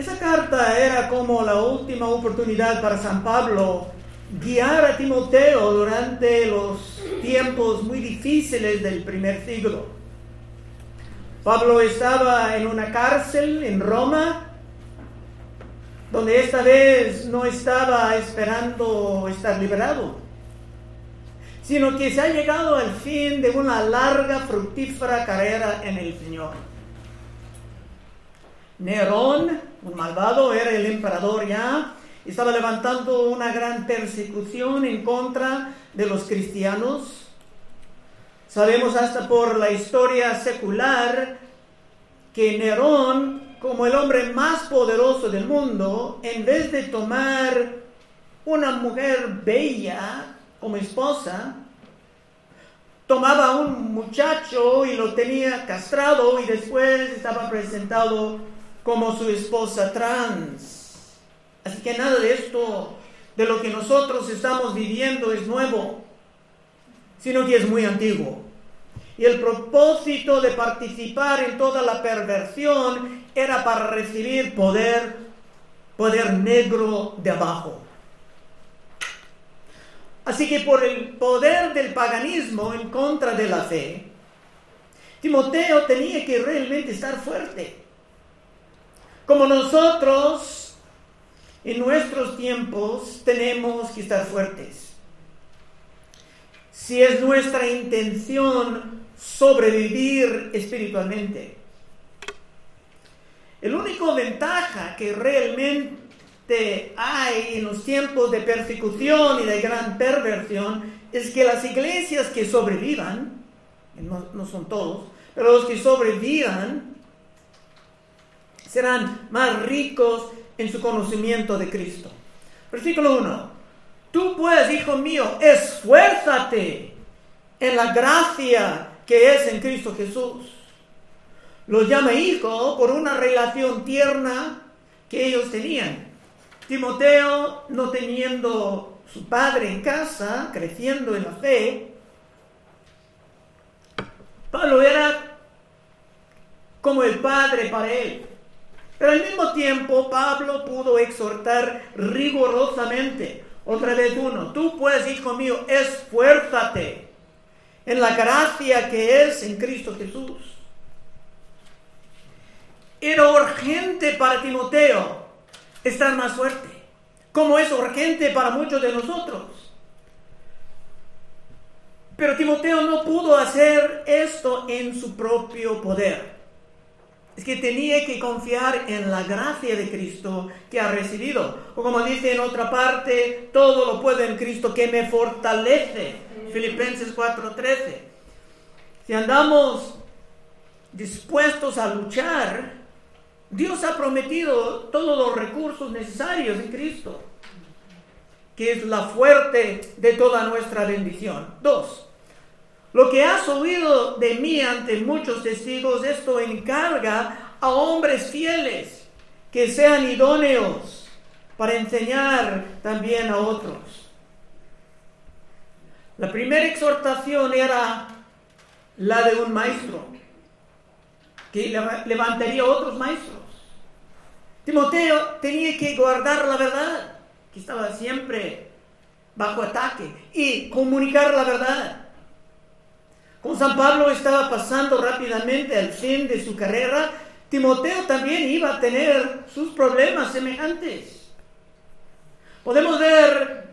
Esa carta era como la última oportunidad para San Pablo guiar a Timoteo durante los tiempos muy difíciles del primer siglo. Pablo estaba en una cárcel en Roma, donde esta vez no estaba esperando estar liberado, sino que se ha llegado al fin de una larga, fructífera carrera en el Señor. Nerón, un malvado, era el emperador ya, estaba levantando una gran persecución en contra de los cristianos. Sabemos hasta por la historia secular que Nerón, como el hombre más poderoso del mundo, en vez de tomar una mujer bella como esposa, tomaba a un muchacho y lo tenía castrado y después estaba presentado como su esposa trans. Así que nada de esto, de lo que nosotros estamos viviendo es nuevo, sino que es muy antiguo. Y el propósito de participar en toda la perversión era para recibir poder, poder negro de abajo. Así que por el poder del paganismo en contra de la fe, Timoteo tenía que realmente estar fuerte. Como nosotros en nuestros tiempos tenemos que estar fuertes. Si es nuestra intención sobrevivir espiritualmente. El único ventaja que realmente hay en los tiempos de persecución y de gran perversión es que las iglesias que sobrevivan, no, no son todos, pero los que sobrevivan serán más ricos en su conocimiento de Cristo. Versículo 1. Tú pues, hijo mío, esfuérzate en la gracia que es en Cristo Jesús. Los llama hijo por una relación tierna que ellos tenían. Timoteo, no teniendo su padre en casa, creciendo en la fe, Pablo era como el padre para él. Pero al mismo tiempo Pablo pudo exhortar rigurosamente. Otra vez uno, tú pues, hijo mío, esfuérzate en la gracia que es en Cristo Jesús. Era urgente para Timoteo estar más fuerte, como es urgente para muchos de nosotros. Pero Timoteo no pudo hacer esto en su propio poder es que tenía que confiar en la gracia de Cristo que ha recibido. O como dice en otra parte, todo lo puedo en Cristo que me fortalece. Filipenses 4:13. Si andamos dispuestos a luchar, Dios ha prometido todos los recursos necesarios en Cristo, que es la fuerte de toda nuestra bendición. Dos, lo que has oído de mí ante muchos testigos, esto encarga a hombres fieles que sean idóneos para enseñar también a otros. La primera exhortación era la de un maestro, que levantaría otros maestros. Timoteo tenía que guardar la verdad, que estaba siempre bajo ataque, y comunicar la verdad. Como San Pablo estaba pasando rápidamente al fin de su carrera, Timoteo también iba a tener sus problemas semejantes. Podemos ver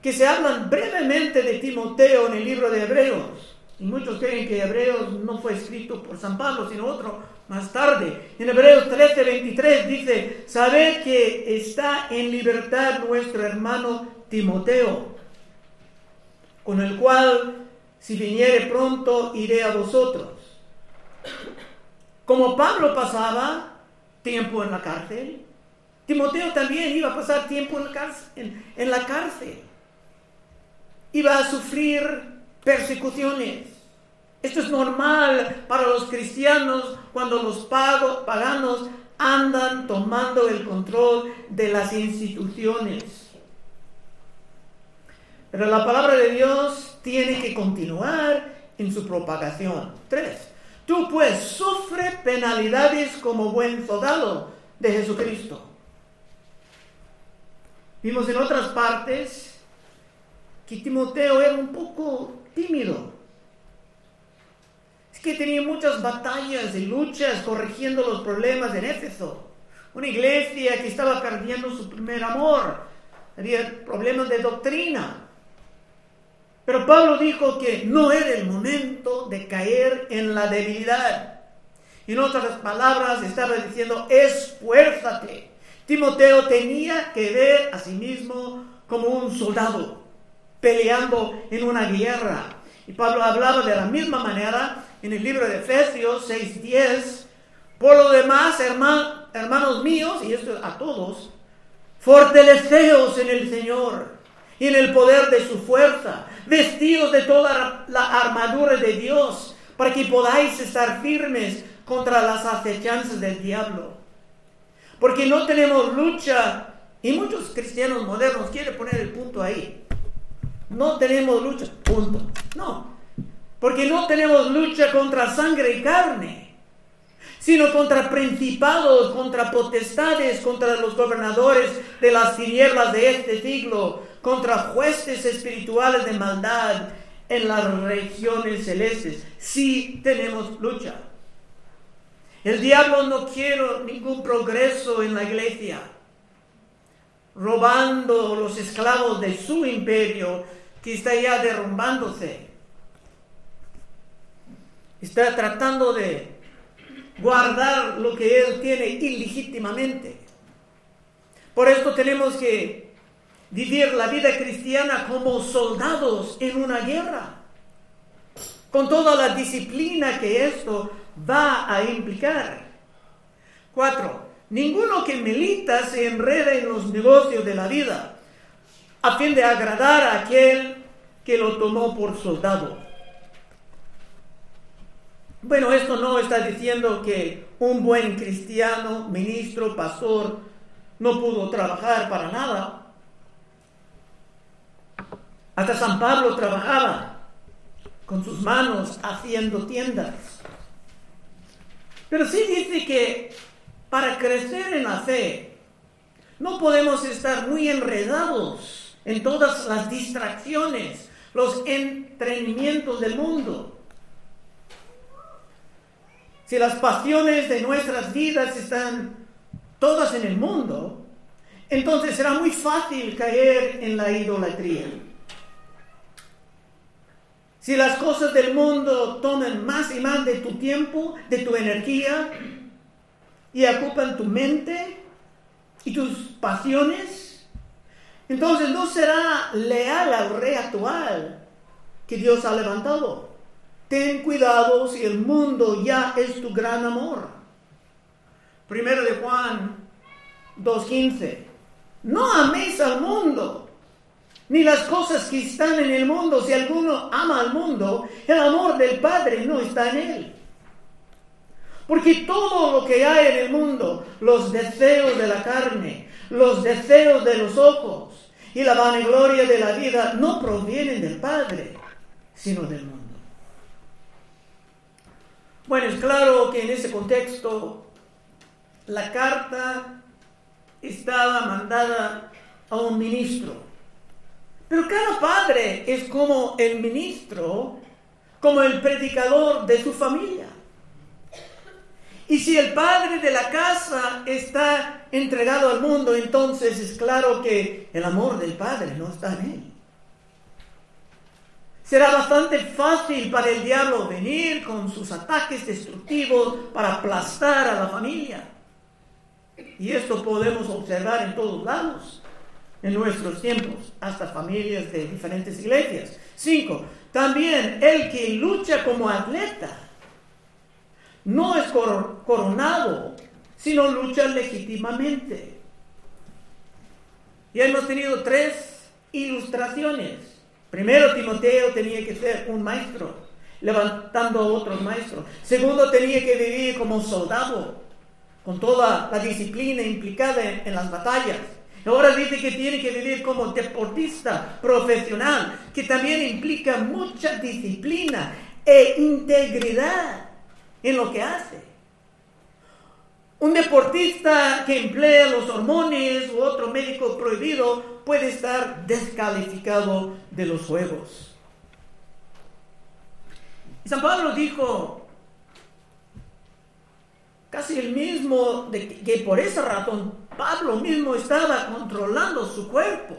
que se hablan brevemente de Timoteo en el libro de Hebreos. Y muchos creen que Hebreos no fue escrito por San Pablo, sino otro más tarde. En Hebreos 13, 23 dice, sabe que está en libertad nuestro hermano Timoteo, con el cual si viniere pronto, iré a vosotros. Como Pablo pasaba tiempo en la cárcel, Timoteo también iba a pasar tiempo en la cárcel. Iba a sufrir persecuciones. Esto es normal para los cristianos cuando los paganos andan tomando el control de las instituciones. Pero la palabra de Dios tiene que continuar en su propagación. Tres. Tú pues sufre penalidades como buen soldado de Jesucristo. Vimos en otras partes que Timoteo era un poco tímido. Es que tenía muchas batallas y luchas corrigiendo los problemas en Éfeso. Una iglesia que estaba perdiendo su primer amor. Había problemas de doctrina. Pero Pablo dijo que no era el momento de caer en la debilidad. En otras palabras, estaba diciendo, esfuérzate. Timoteo tenía que ver a sí mismo como un soldado peleando en una guerra. Y Pablo hablaba de la misma manera en el libro de Efesios 6:10. Por lo demás, hermanos míos, y esto a todos, fortaleceos en el Señor y en el poder de su fuerza, vestidos de toda la armadura de Dios, para que podáis estar firmes contra las acechanzas del diablo. Porque no tenemos lucha, y muchos cristianos modernos quieren poner el punto ahí. No tenemos lucha, punto. No, porque no tenemos lucha contra sangre y carne, sino contra principados, contra potestades, contra los gobernadores de las tinieblas de este siglo, contra jueces espirituales de maldad en las regiones celestes. Sí tenemos lucha. El diablo no quiere ningún progreso en la iglesia, robando los esclavos de su imperio que está ya derrumbándose. Está tratando de guardar lo que él tiene ilegítimamente. Por esto tenemos que vivir la vida cristiana como soldados en una guerra, con toda la disciplina que esto va a implicar. Cuatro, ninguno que milita se enreda en los negocios de la vida a fin de agradar a aquel que lo tomó por soldado. Bueno, esto no está diciendo que un buen cristiano, ministro, pastor, no pudo trabajar para nada. Hasta San Pablo trabajaba con sus manos haciendo tiendas. Pero sí dice que para crecer en la fe no podemos estar muy enredados en todas las distracciones, los entrenamientos del mundo. Si las pasiones de nuestras vidas están todas en el mundo, entonces será muy fácil caer en la idolatría. Si las cosas del mundo toman más y más de tu tiempo, de tu energía, y ocupan tu mente y tus pasiones, entonces no será leal al rey actual que Dios ha levantado. Ten cuidado si el mundo ya es tu gran amor. Primero de Juan 2.15. No améis al mundo ni las cosas que están en el mundo. Si alguno ama al mundo, el amor del Padre no está en él. Porque todo lo que hay en el mundo, los deseos de la carne, los deseos de los ojos y la vanagloria de la vida no provienen del Padre, sino del mundo. Bueno, es claro que en ese contexto la carta estaba mandada a un ministro pero cada padre es como el ministro, como el predicador de su familia. Y si el padre de la casa está entregado al mundo, entonces es claro que el amor del padre no está en él. Será bastante fácil para el diablo venir con sus ataques destructivos para aplastar a la familia. Y esto podemos observar en todos lados en nuestros tiempos, hasta familias de diferentes iglesias. Cinco, también el que lucha como atleta no es coronado, sino lucha legítimamente. Y hemos tenido tres ilustraciones. Primero, Timoteo tenía que ser un maestro, levantando a otros maestros. Segundo, tenía que vivir como soldado, con toda la disciplina implicada en las batallas. Ahora dice que tiene que vivir como deportista profesional, que también implica mucha disciplina e integridad en lo que hace. Un deportista que emplea los hormones u otro médico prohibido puede estar descalificado de los juegos. San Pablo dijo casi el mismo, de que por esa razón Pablo mismo estaba controlando su cuerpo.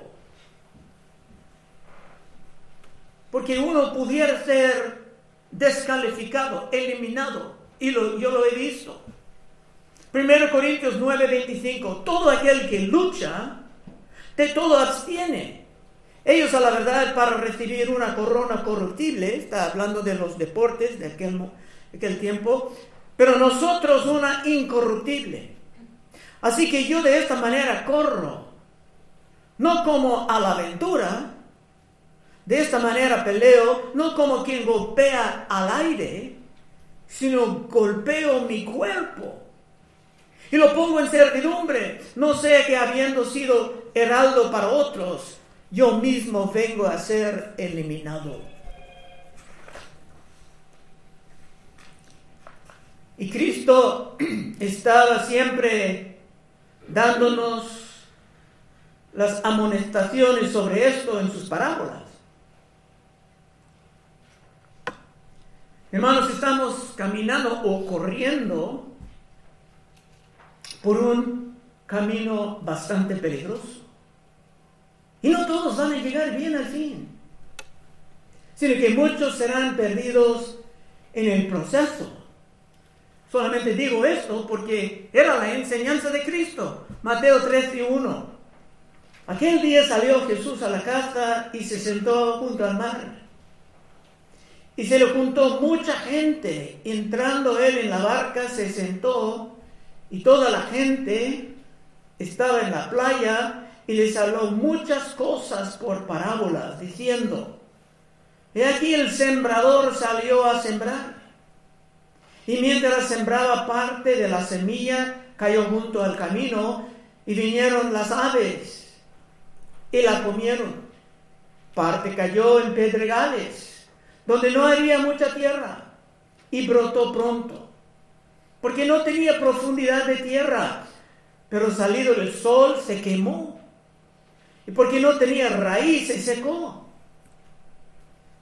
Porque uno pudiera ser descalificado, eliminado, y yo lo he visto. 1 Corintios 9:25, todo aquel que lucha, de todo abstiene. Ellos a la verdad para recibir una corona corruptible, está hablando de los deportes de aquel, de aquel tiempo, pero nosotros una incorruptible. Así que yo de esta manera corro, no como a la aventura, de esta manera peleo, no como quien golpea al aire, sino golpeo mi cuerpo y lo pongo en servidumbre. No sé que habiendo sido heraldo para otros, yo mismo vengo a ser eliminado. Y Cristo estaba siempre dándonos las amonestaciones sobre esto en sus parábolas. Hermanos, estamos caminando o corriendo por un camino bastante peligroso. Y no todos van a llegar bien al fin, sino que muchos serán perdidos en el proceso. Solamente digo esto porque era la enseñanza de Cristo. Mateo 13, 1. Aquel día salió Jesús a la casa y se sentó junto al mar. Y se le juntó mucha gente. Entrando él en la barca, se sentó y toda la gente estaba en la playa y les habló muchas cosas por parábolas, diciendo, He aquí el sembrador salió a sembrar. Y mientras sembraba parte de la semilla, cayó junto al camino y vinieron las aves y la comieron. Parte cayó en pedregales, donde no había mucha tierra, y brotó pronto porque no tenía profundidad de tierra, pero salido el sol se quemó, y porque no tenía raíz se secó,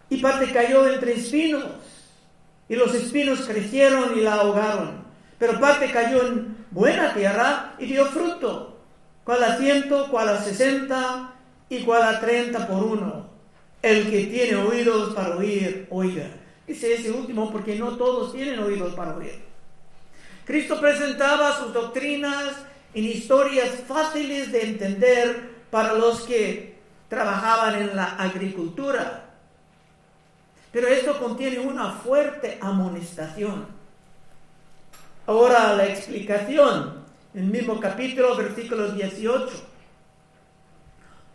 y parte cayó entre espinos, y los espinos crecieron y la ahogaron, pero parte cayó en buena tierra y dio fruto, cual a ciento, cual a sesenta y cual a treinta por uno. El que tiene oídos para oír, oiga. Dice ese último porque no todos tienen oídos para oír. Cristo presentaba sus doctrinas en historias fáciles de entender para los que trabajaban en la agricultura. Pero esto contiene una fuerte amonestación. Ahora la explicación, el mismo capítulo, versículo 18.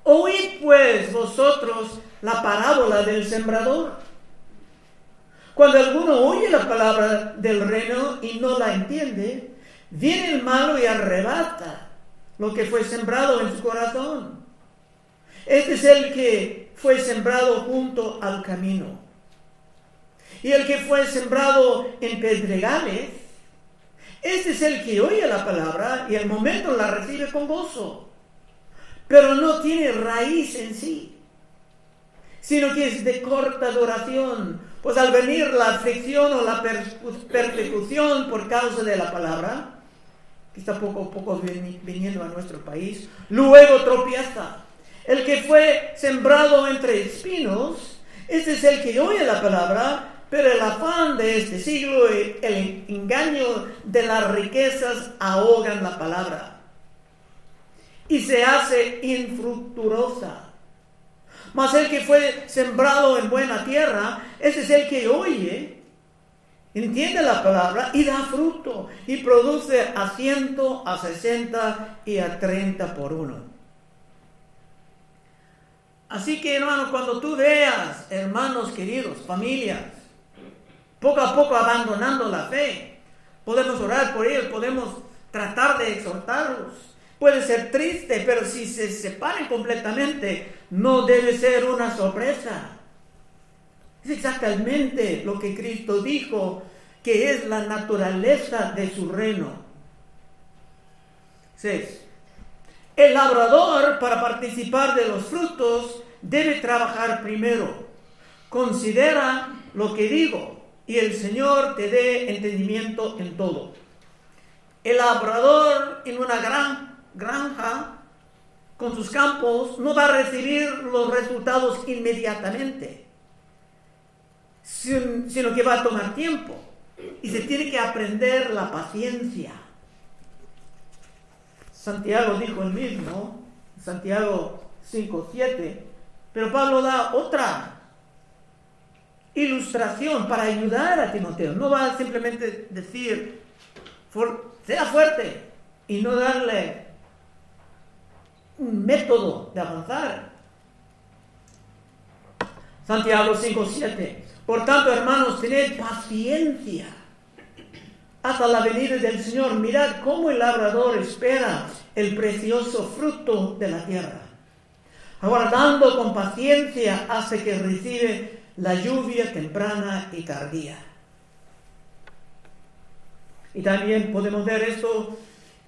Oíd pues vosotros la parábola del sembrador. Cuando alguno oye la palabra del reino y no la entiende, viene el malo y arrebata lo que fue sembrado en su corazón. Este es el que fue sembrado junto al camino. Y el que fue sembrado en pedregales, este es el que oye la palabra y al momento la recibe con gozo, pero no tiene raíz en sí, sino que es de corta duración pues al venir la aflicción o la persecución por causa de la palabra, que está poco a poco viniendo a nuestro país, luego tropieza. El que fue sembrado entre espinos, ese es el que oye la palabra, pero el afán de este siglo, el engaño de las riquezas ahogan la palabra y se hace infructuosa. Mas el que fue sembrado en buena tierra, ese es el que oye, entiende la palabra y da fruto y produce a ciento, a sesenta y a treinta por uno. Así que hermano, cuando tú veas, hermanos queridos, familias, poco a poco abandonando la fe, podemos orar por ellos, podemos tratar de exhortarlos Puede ser triste, pero si se separan completamente, no debe ser una sorpresa. Es exactamente lo que Cristo dijo, que es la naturaleza de su reino. 6. El labrador para participar de los frutos debe trabajar primero. Considera lo que digo y el Señor te dé entendimiento en todo. El labrador en una gran granja con sus campos no va a recibir los resultados inmediatamente, sino que va a tomar tiempo y se tiene que aprender la paciencia. Santiago dijo el mismo, Santiago 5.7, pero Pablo da otra ilustración para ayudar a Timoteo. No va a simplemente decir, sea fuerte y no darle un método de avanzar. Santiago 5.7. Por tanto, hermanos, tened paciencia hasta la venida del Señor. Mirad cómo el labrador espera el precioso fruto de la tierra, aguardando con paciencia hasta que recibe la lluvia temprana y tardía. Y también podemos ver esto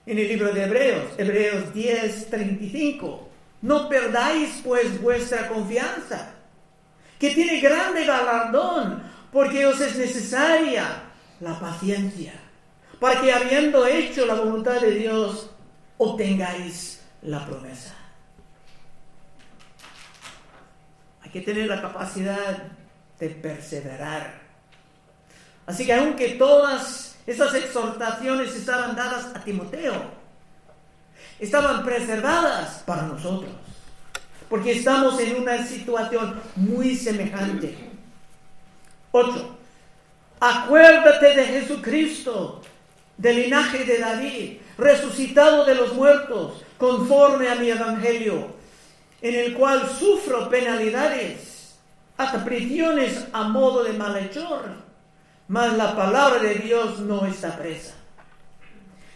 en el libro de Hebreos, Hebreos 10, 35. No perdáis pues vuestra confianza, que tiene grande galardón, porque os es necesaria la paciencia para que habiendo hecho la voluntad de Dios, obtengáis la promesa. Hay que tener la capacidad de perseverar. Así que aunque todas esas exhortaciones estaban dadas a Timoteo, estaban preservadas para nosotros, porque estamos en una situación muy semejante. 8. Acuérdate de Jesucristo del linaje de David, resucitado de los muertos, conforme a mi evangelio, en el cual sufro penalidades, hasta prisiones a modo de malhechor, mas la palabra de Dios no está presa.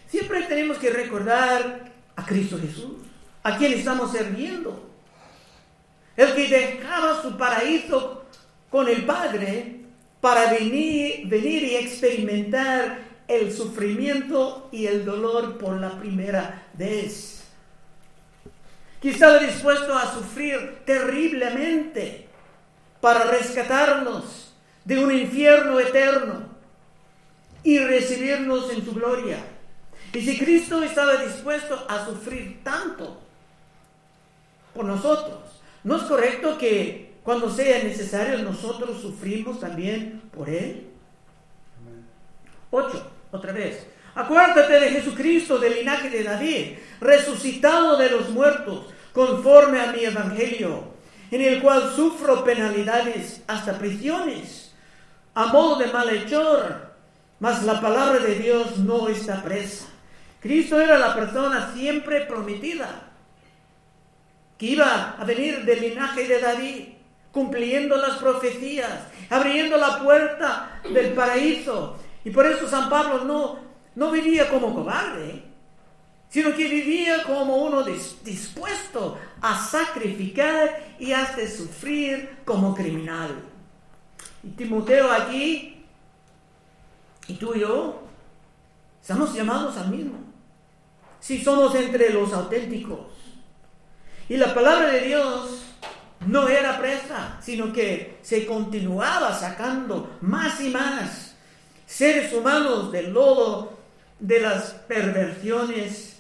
Siempre tenemos que recordar a Cristo Jesús, a quien estamos sirviendo, el que dejaba su paraíso con el Padre para venir, venir y experimentar el sufrimiento y el dolor por la primera vez. Estaba dispuesto a sufrir terriblemente para rescatarnos de un infierno eterno y recibirnos en su gloria. Y si Cristo estaba dispuesto a sufrir tanto por nosotros, ¿no es correcto que cuando sea necesario nosotros sufrimos también por Él? 8 otra vez. Acuérdate de Jesucristo del linaje de David, resucitado de los muertos, conforme a mi evangelio, en el cual sufro penalidades hasta prisiones, a modo de malhechor, mas la palabra de Dios no está presa. Cristo era la persona siempre prometida, que iba a venir del linaje de David, cumpliendo las profecías, abriendo la puerta del paraíso, y por eso San Pablo no, no vivía como cobarde, sino que vivía como uno dispuesto a sacrificar y hasta sufrir como criminal. Y Timoteo aquí, y tú y yo, estamos llamados al mismo. Si somos entre los auténticos. Y la palabra de Dios no era presa, sino que se continuaba sacando más y más seres humanos del lodo de las perversiones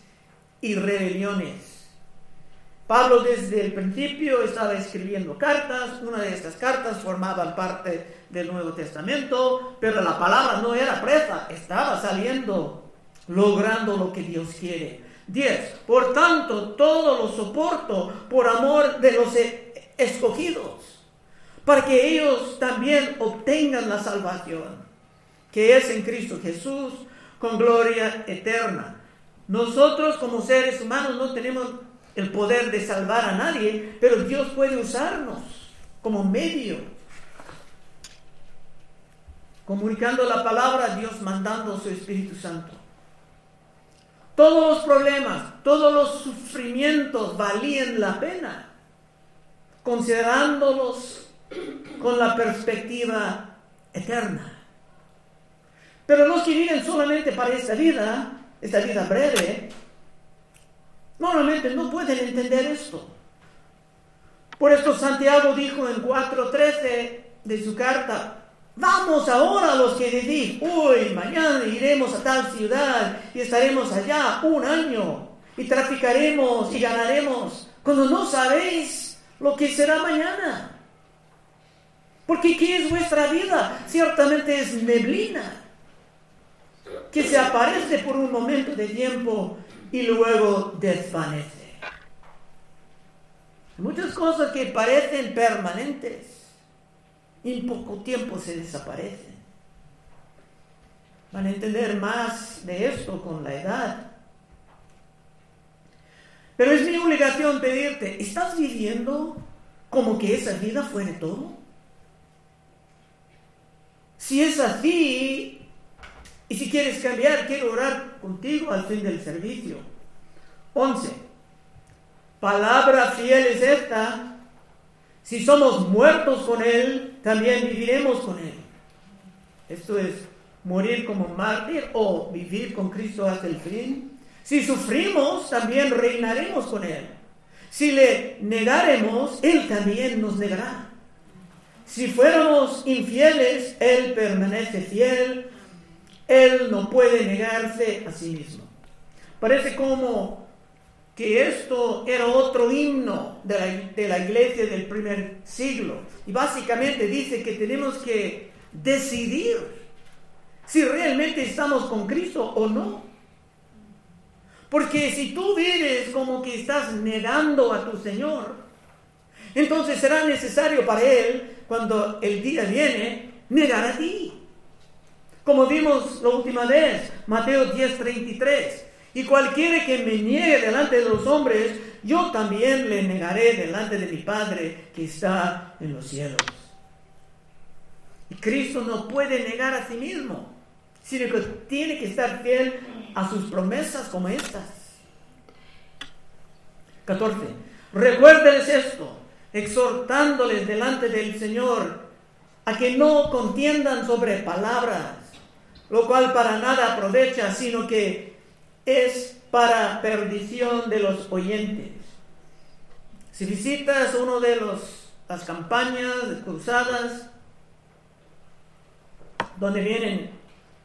y rebeliones. Pablo desde el principio estaba escribiendo cartas, una de estas cartas formaban parte del Nuevo Testamento, pero la palabra no era presa, estaba saliendo, logrando lo que Dios quiere. 10. Por tanto, todo lo soporto por amor de los e-, escogidos, para que ellos también obtengan la salvación que es en Cristo Jesús, con gloria eterna. Nosotros como seres humanos no tenemos el poder de salvar a nadie, pero Dios puede usarnos como medio, comunicando la palabra, Dios mandando su Espíritu Santo. Todos los problemas, todos los sufrimientos valían la pena, considerándolos con la perspectiva eterna. Pero los que viven solamente para esta vida, esta vida breve, normalmente no pueden entender esto. Por esto Santiago dijo en 4.13 de su carta, vamos ahora los que decís, uy, mañana iremos a tal ciudad y estaremos allá un año y traficaremos y ganaremos, cuando no sabéis lo que será mañana. Porque ¿qué es vuestra vida? Ciertamente es neblina que se aparece por un momento de tiempo y luego desvanece. Muchas cosas que parecen permanentes en poco tiempo se desaparecen. Van a entender más de esto con la edad. Pero es mi obligación pedirte, ¿estás viviendo como que esa vida fuera todo? Si es así, y si quieres cambiar, quiero orar contigo al fin del servicio. 11. Palabra fiel es esta. Si somos muertos con Él, también viviremos con Él. Esto es morir como mártir o vivir con Cristo hasta el fin. Si sufrimos, también reinaremos con Él. Si le negaremos, Él también nos negará. Si fuéramos infieles, Él permanece fiel. Él no puede negarse a sí mismo. Parece como que esto era otro himno de la, iglesia del primer siglo. Y básicamente dice que tenemos que decidir si realmente estamos con Cristo o no. Porque si tú vives como que estás negando a tu Señor, entonces será necesario para Él, cuando el día viene, negar a ti. Como vimos la última vez, Mateo 10:33. Y cualquiera que me niegue delante de los hombres, yo también le negaré delante de mi Padre que está en los cielos. Y Cristo no puede negar a sí mismo, sino que tiene que estar fiel a sus promesas como estas. 14. Recuérdeles esto, exhortándoles delante del Señor a que no contiendan sobre palabras, lo cual para nada aprovecha, sino que es para perdición de los oyentes. Si visitas uno de los, las campañas de cruzadas, donde vienen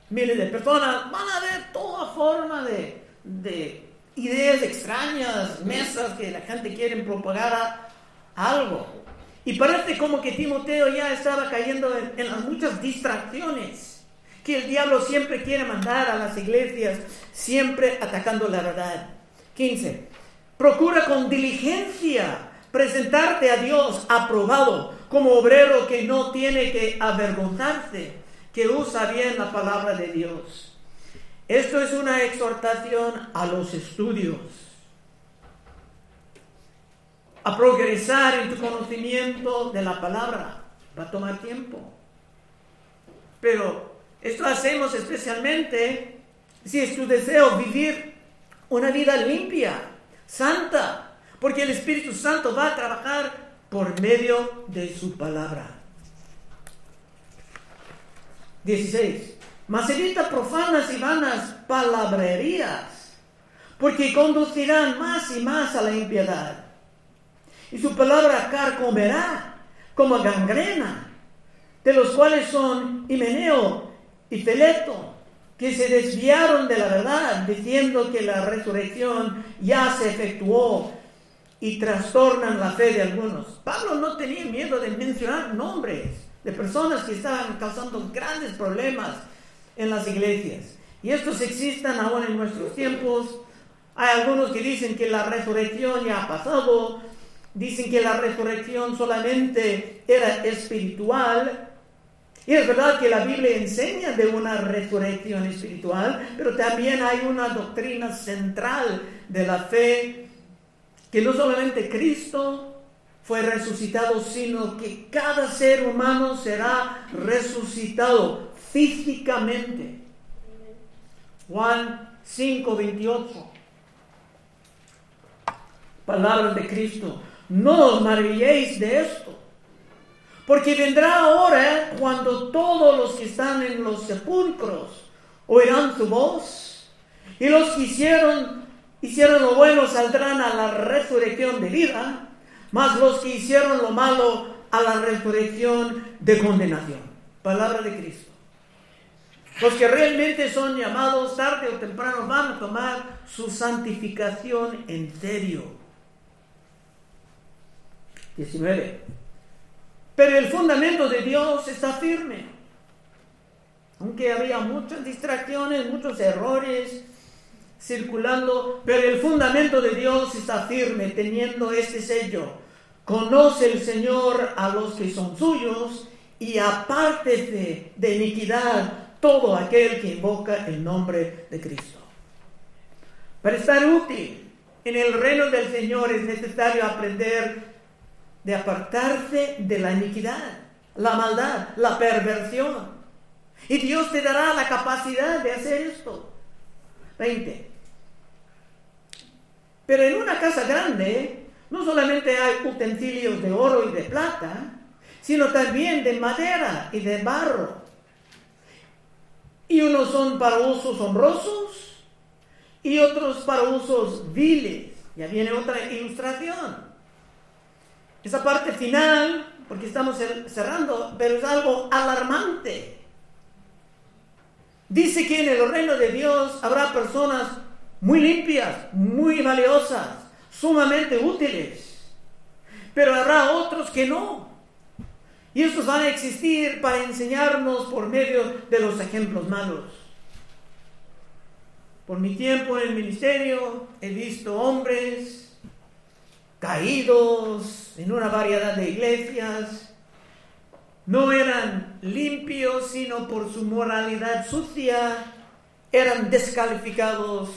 miles de personas, van a ver toda forma de, de ideas extrañas, mesas que la gente quiere propagar algo. Y parece como que Timoteo ya estaba cayendo en las muchas distracciones que el diablo siempre quiere mandar a las iglesias, siempre atacando la verdad. 15. Procura con diligencia presentarte a Dios aprobado como obrero que no tiene que avergonzarse, que usa bien la palabra de Dios. Esto es una exhortación a los estudios, a progresar en tu conocimiento de la palabra. Va a tomar tiempo. Pero esto hacemos especialmente si es tu deseo vivir una vida limpia, santa, porque el Espíritu Santo va a trabajar por medio de su palabra. 16. Mas evita profanas y vanas palabrerías, porque conducirán más y más a la impiedad. Y su palabra carcomerá como gangrena, de los cuales son Himeneo, y Feleto, que se desviaron de la verdad, diciendo que la resurrección ya se efectuó y trastornan la fe de algunos. Pablo no tenía miedo de mencionar nombres de personas que estaban causando grandes problemas en las iglesias. Y estos existen aún en nuestros tiempos. Hay algunos que dicen que la resurrección ya ha pasado, dicen que la resurrección solamente era espiritual, y es verdad que la Biblia enseña de una resurrección espiritual, pero también hay una doctrina central de la fe, que no solamente Cristo fue resucitado, sino que cada ser humano será resucitado físicamente. Juan 5, 28. Palabras de Cristo. No os maravilléis de esto porque vendrá hora cuando todos los que están en los sepulcros oirán su voz. Y los que hicieron hicieron lo bueno saldrán a la resurrección de vida, mas los que hicieron lo malo a la resurrección de condenación. Palabra de Cristo. Los que realmente son llamados tarde o temprano van a tomar su santificación en serio. 19. Pero el fundamento de Dios está firme. Aunque había muchas distracciones, muchos errores circulando, pero el fundamento de Dios está firme, teniendo este sello. Conoce el Señor a los que son suyos y apártese de iniquidad todo aquel que invoca el nombre de Cristo. Para estar útil en el reino del Señor es necesario aprender de apartarse de la iniquidad, la maldad, la perversión. Y Dios te dará la capacidad de hacer esto. 20. Pero en una casa grande no solamente hay utensilios de oro y de plata, sino también de madera y de barro. Y unos son para usos honrosos y otros para usos viles. Ya viene otra ilustración. Esa parte final, porque estamos cerrando, pero es algo alarmante. Dice que en el reino de Dios habrá personas muy limpias, muy valiosas, sumamente útiles, pero habrá otros que no. Y estos van a existir para enseñarnos por medio de los ejemplos malos. Por mi tiempo en el ministerio he visto hombres caídos en una variedad de iglesias, no eran limpios, sino por su moralidad sucia, eran descalificados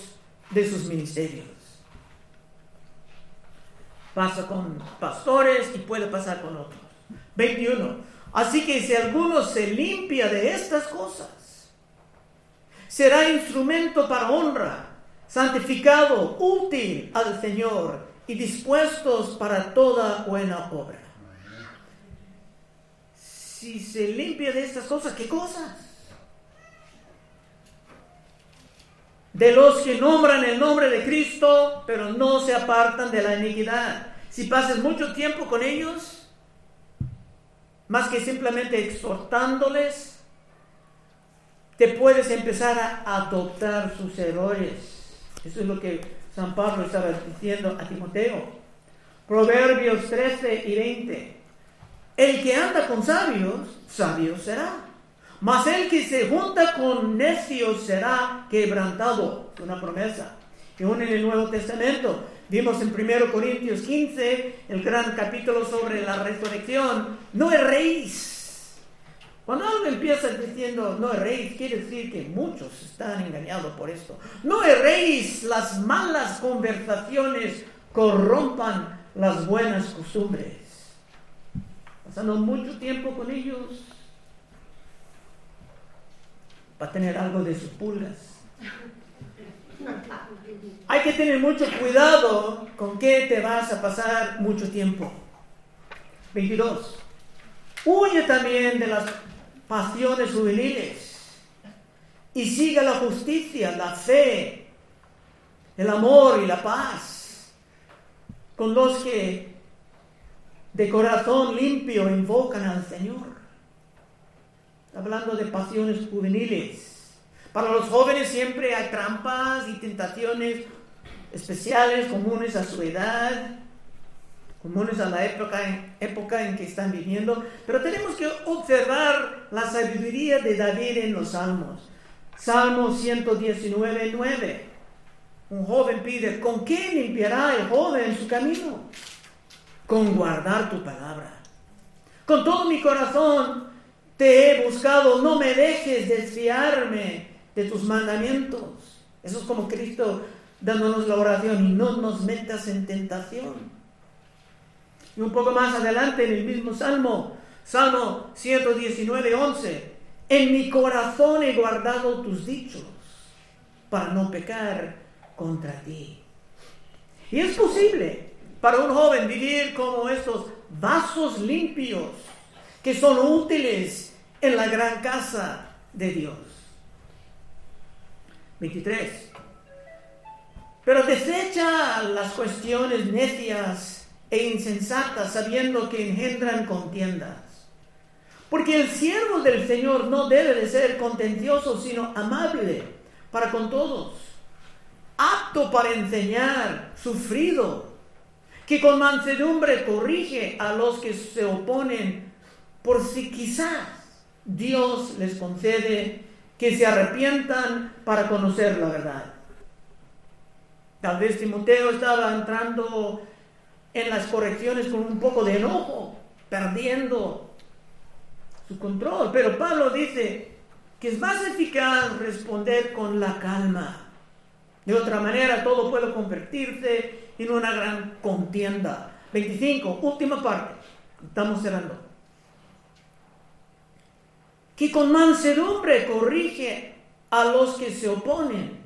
de sus ministerios. Pasa con pastores y puede pasar con otros. 21. Así que si alguno se limpia de estas cosas, será instrumento para honra, santificado, útil al Señor y dispuestos para toda buena obra. Si se limpia de estas cosas, ¿qué cosas? De los que nombran el nombre de Cristo, pero no se apartan de la iniquidad. Si pasas mucho tiempo con ellos, más que simplemente exhortándoles, te puedes empezar a adoptar sus errores. Eso es lo que San Pablo estaba diciendo a Timoteo. Proverbios 13 y 20. El que anda con sabios, sabio será. Mas el que se junta con necios será quebrantado. Una promesa. Y aún en el Nuevo Testamento vimos en 1 Corintios 15 el gran capítulo sobre la resurrección. No erréis cuando algo empieza diciendo no erréis, quiere decir que muchos están engañados por esto. No erréis, las malas conversaciones corrompan las buenas costumbres. Pasando mucho tiempo con ellos para tener algo de sus pulgas. Hay que tener mucho cuidado con qué te vas a pasar mucho tiempo. 22. Huye también de las pasiones juveniles y siga la justicia, la fe, el amor y la paz con los que de corazón limpio invocan al Señor. Hablando de pasiones juveniles. Para los jóvenes siempre hay trampas y tentaciones especiales comunes a su edad comunes a la época, época en que están viviendo, pero tenemos que observar la sabiduría de David en los salmos. Salmo 119, 9. Un joven pide, ¿con qué limpiará el joven su camino? Con guardar tu palabra. Con todo mi corazón te he buscado, no me dejes desfiarme de tus mandamientos. Eso es como Cristo dándonos la oración y no nos metas en tentación. Y un poco más adelante en el mismo Salmo, Salmo 119, 11, en mi corazón he guardado tus dichos para no pecar contra ti. Y es posible para un joven vivir como estos vasos limpios que son útiles en la gran casa de Dios. 23. Pero desecha las cuestiones necias e insensatas sabiendo que engendran contiendas. Porque el siervo del Señor no debe de ser contencioso, sino amable para con todos, apto para enseñar, sufrido, que con mansedumbre corrige a los que se oponen, por si quizás Dios les concede que se arrepientan para conocer la verdad. Tal vez Timoteo estaba entrando en las correcciones con un poco de enojo, perdiendo su control. Pero Pablo dice que es más eficaz responder con la calma. De otra manera, todo puede convertirse en una gran contienda. 25, última parte. Estamos cerrando. Que con mansedumbre corrige a los que se oponen.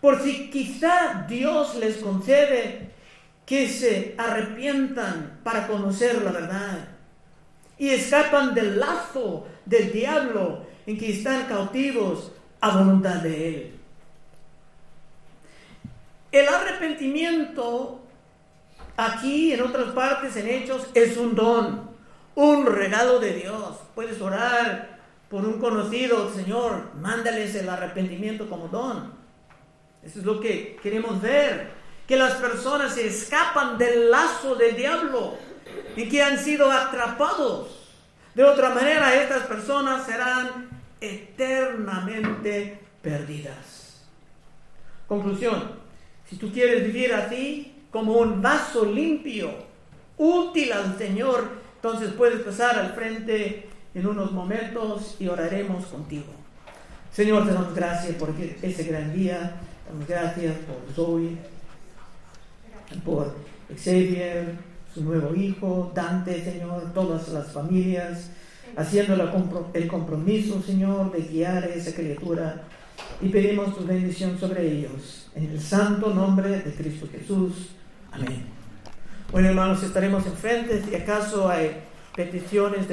Por si quizá Dios les concede que se arrepientan para conocer la verdad y escapan del lazo del diablo en que están cautivos a voluntad de Él. El arrepentimiento aquí, en otras partes, en Hechos, es un don, un regalo de Dios. Puedes orar por un conocido, Señor, mándales el arrepentimiento como don. Eso es lo que queremos ver, que las personas se escapan del lazo del diablo y que han sido atrapados. De otra manera, estas personas serán eternamente perdidas. Conclusión, si tú quieres vivir así, como un vaso limpio, útil al Señor, entonces puedes pasar al frente en unos momentos y oraremos contigo. Señor, te damos gracias por ese gran día, damos gracias por Zoe, por Xavier, su nuevo hijo, Dante, Señor, todas las familias, haciendo el compromiso, Señor, de guiar a esa criatura y pedimos tu bendición sobre ellos. En el santo nombre de Cristo Jesús. Amén. Bueno, hermanos, estaremos enfrente si acaso hay peticiones de